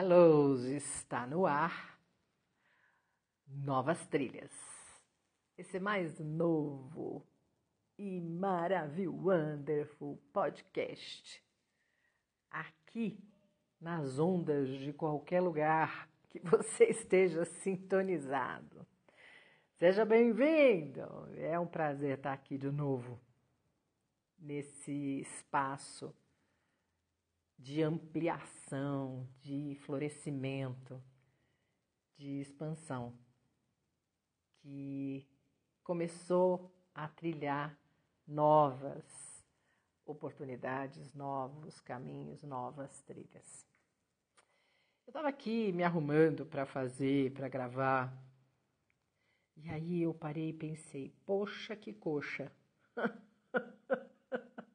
Hello, está no ar. Novas trilhas. Esse mais novo e maravilhoso wonderful podcast. Aqui nas ondas de qualquer lugar que você esteja sintonizado. Seja bem-vindo. É um prazer estar aqui de novo nesse espaço de ampliação, de florescimento, de expansão, que começou a trilhar novas oportunidades, novos caminhos, novas trilhas. Eu estava aqui me arrumando para fazer, para gravar, e aí eu parei e pensei: poxa, que coxa!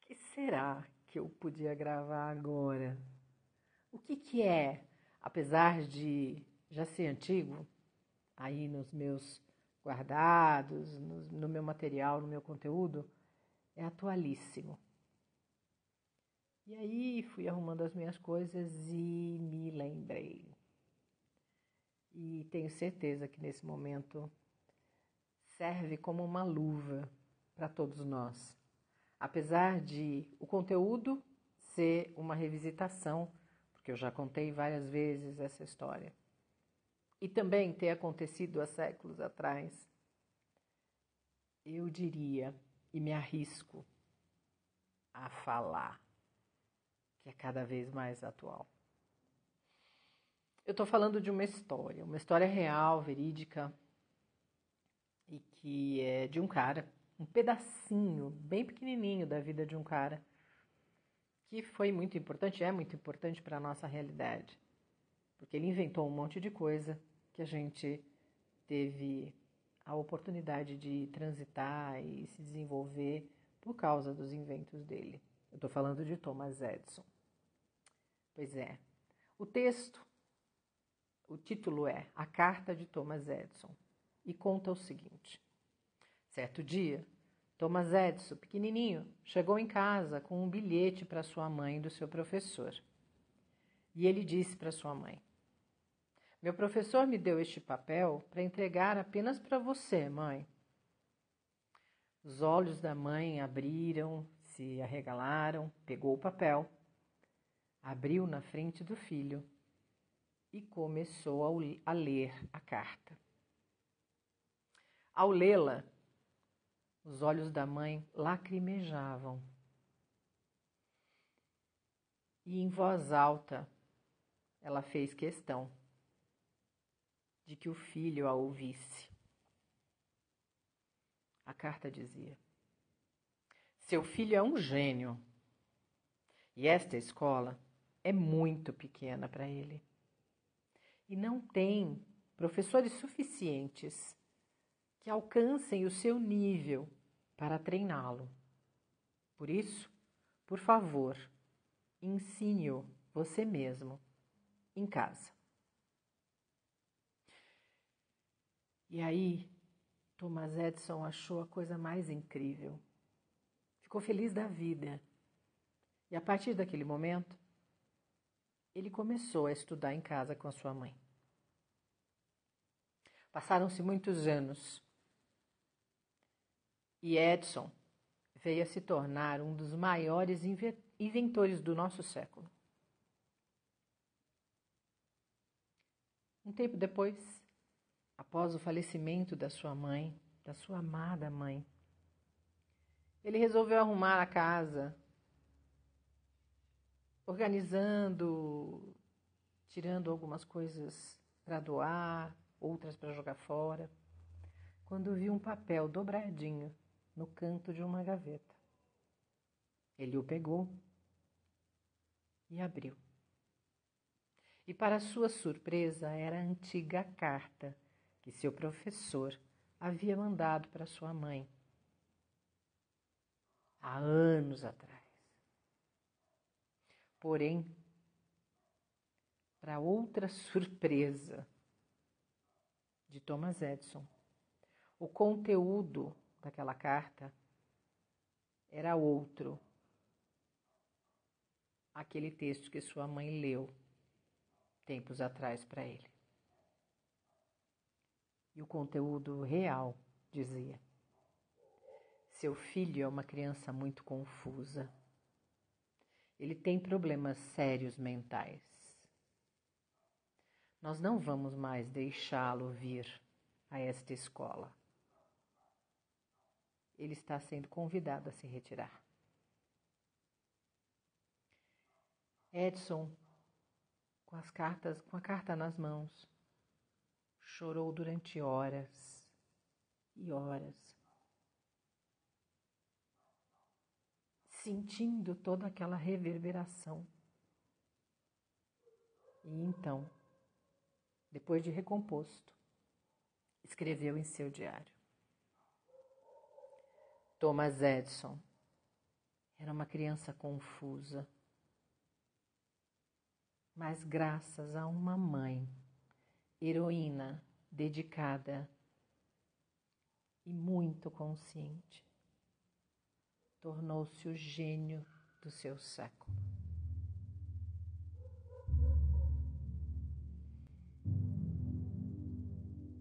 que será que eu podia gravar agora. O que, que é, apesar de já ser antigo, aí nos meus guardados, no, no meu material, no meu conteúdo, é atualíssimo. E aí fui arrumando as minhas coisas e me lembrei. E tenho certeza que nesse momento serve como uma luva para todos nós apesar de o conteúdo ser uma revisitação, porque eu já contei várias vezes essa história, e também ter acontecido há séculos atrás, eu diria e me arrisco a falar que é cada vez mais atual. Eu estou falando de uma história, uma história real, verídica, e que é de um cara um pedacinho bem pequenininho da vida de um cara que foi muito importante, é muito importante para a nossa realidade, porque ele inventou um monte de coisa que a gente teve a oportunidade de transitar e se desenvolver por causa dos inventos dele. Eu estou falando de Thomas Edison. Pois é. O texto, o título é A Carta de Thomas Edison e conta o seguinte: Certo dia, Thomas Edison, pequenininho, chegou em casa com um bilhete para sua mãe do seu professor. E ele disse para sua mãe: Meu professor me deu este papel para entregar apenas para você, mãe. Os olhos da mãe abriram, se arregalaram, pegou o papel, abriu na frente do filho e começou a ler a carta. Ao lê-la, os olhos da mãe lacrimejavam. E em voz alta, ela fez questão de que o filho a ouvisse. A carta dizia: Seu filho é um gênio e esta escola é muito pequena para ele. E não tem professores suficientes que alcancem o seu nível para treiná-lo. Por isso, por favor, ensine-o você mesmo em casa. E aí, Thomas Edison achou a coisa mais incrível. Ficou feliz da vida. E a partir daquele momento, ele começou a estudar em casa com a sua mãe. Passaram-se muitos anos e Edison veio a se tornar um dos maiores inventores do nosso século. Um tempo depois, após o falecimento da sua mãe, da sua amada mãe, ele resolveu arrumar a casa, organizando, tirando algumas coisas para doar, outras para jogar fora, quando viu um papel dobradinho no canto de uma gaveta. Ele o pegou e abriu. E, para sua surpresa, era a antiga carta que seu professor havia mandado para sua mãe há anos atrás. Porém, para outra surpresa de Thomas Edison, o conteúdo daquela carta era outro. Aquele texto que sua mãe leu tempos atrás para ele. E o conteúdo real dizia: Seu filho é uma criança muito confusa. Ele tem problemas sérios mentais. Nós não vamos mais deixá-lo vir a esta escola. Ele está sendo convidado a se retirar. Edson, com as cartas, com a carta nas mãos, chorou durante horas e horas, sentindo toda aquela reverberação. E então, depois de recomposto, escreveu em seu diário: Thomas Edison era uma criança confusa mas graças a uma mãe, heroína, dedicada e muito consciente, tornou-se o gênio do seu século.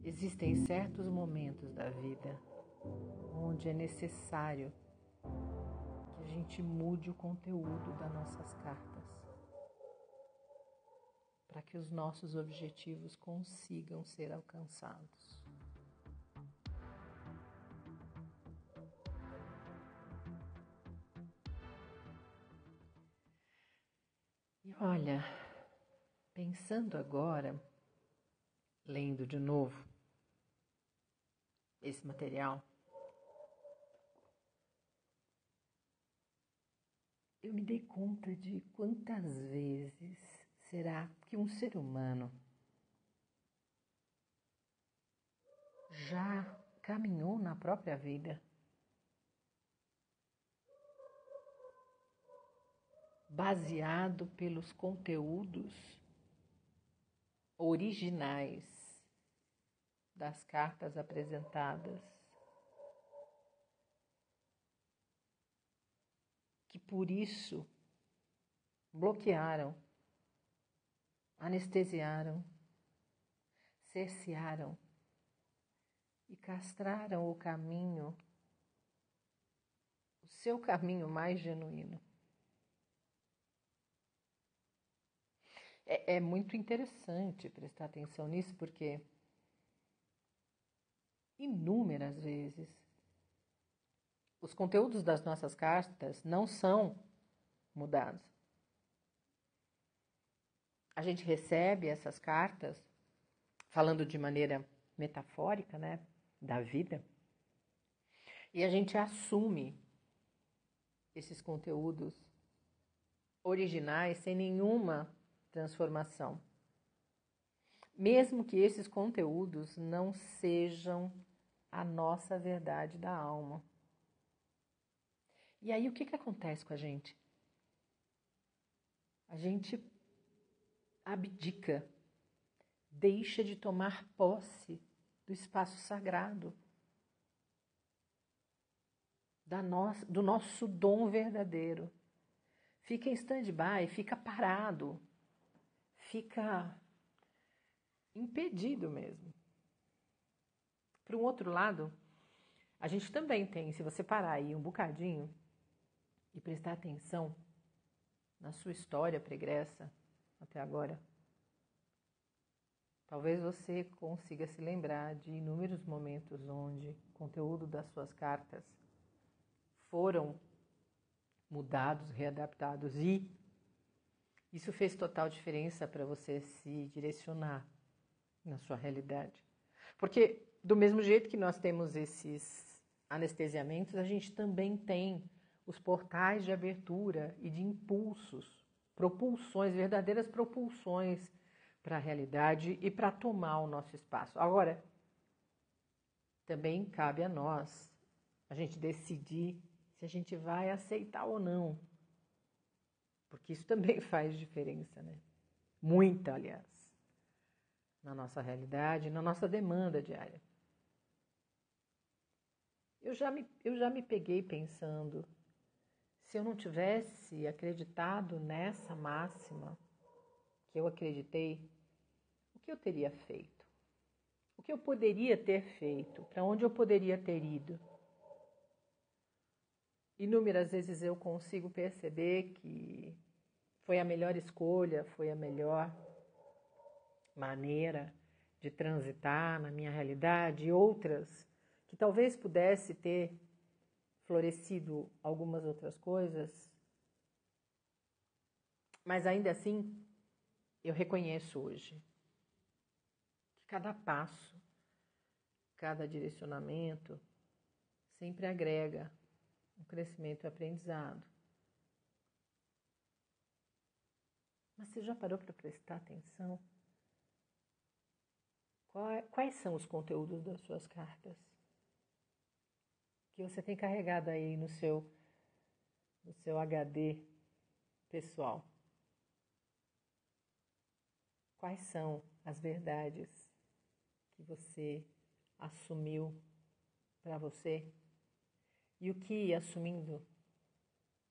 Existem certos momentos da vida onde é necessário que a gente mude o conteúdo das nossas cartas para que os nossos objetivos consigam ser alcançados. E olha, pensando agora, lendo de novo esse material, eu me dei conta de quantas vezes será que um ser humano já caminhou na própria vida? Baseado pelos conteúdos originais das cartas apresentadas, que por isso bloquearam anestesiaram, cercearam e castraram o caminho, o seu caminho mais genuíno. É, é muito interessante prestar atenção nisso, porque inúmeras vezes os conteúdos das nossas cartas não são mudados a gente recebe essas cartas, falando de maneira metafórica, né, da vida, e a gente assume esses conteúdos originais sem nenhuma transformação. Mesmo que esses conteúdos não sejam a nossa verdade da alma. E aí o que, que acontece com a gente? A gente abdica, deixa de tomar posse do espaço sagrado, da nossa, do nosso dom verdadeiro. Fica em stand-by, fica parado, fica impedido mesmo. Por um outro lado, a gente também tem, se você parar aí um bocadinho e prestar atenção na sua história pregressa, até agora. Talvez você consiga se lembrar de inúmeros momentos onde o conteúdo das suas cartas foram mudados, readaptados e isso fez total diferença para você se direcionar na sua realidade. Porque do mesmo jeito que nós temos esses anestesiamentos, a gente também tem os portais de abertura e de impulsos propulsões, verdadeiras propulsões para a realidade e para tomar o nosso espaço. Agora, também cabe a nós a gente decidir se a gente vai aceitar ou não. Porque isso também faz diferença, né? Muita, aliás, na nossa realidade, na nossa demanda diária. Eu já me, eu já me peguei pensando se eu não tivesse acreditado nessa máxima, que eu acreditei, o que eu teria feito? O que eu poderia ter feito? Para onde eu poderia ter ido? Inúmeras vezes eu consigo perceber que foi a melhor escolha, foi a melhor maneira de transitar na minha realidade, e outras que talvez pudesse ter florescido algumas outras coisas, mas ainda assim eu reconheço hoje que cada passo, cada direcionamento sempre agrega um crescimento e aprendizado. Mas você já parou para prestar atenção? Quais são os conteúdos das suas cartas? Que você tem carregado aí no seu, no seu HD pessoal? Quais são as verdades que você assumiu para você? E o que, assumindo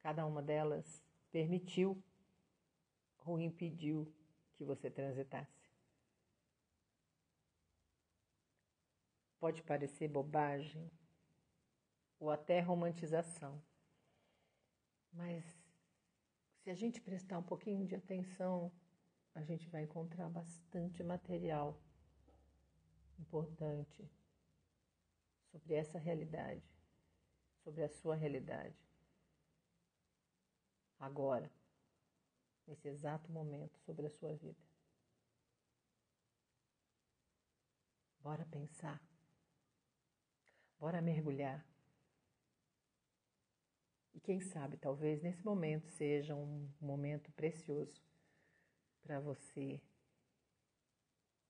cada uma delas, permitiu ou impediu que você transitasse? Pode parecer bobagem ou até romantização, mas se a gente prestar um pouquinho de atenção, a gente vai encontrar bastante material importante sobre essa realidade, sobre a sua realidade. Agora, nesse exato momento, sobre a sua vida. Bora pensar. Bora mergulhar. Quem sabe, talvez nesse momento seja um momento precioso para você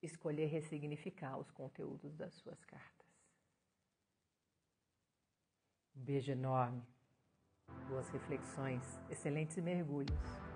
escolher ressignificar os conteúdos das suas cartas. Um beijo enorme, boas reflexões, excelentes mergulhos.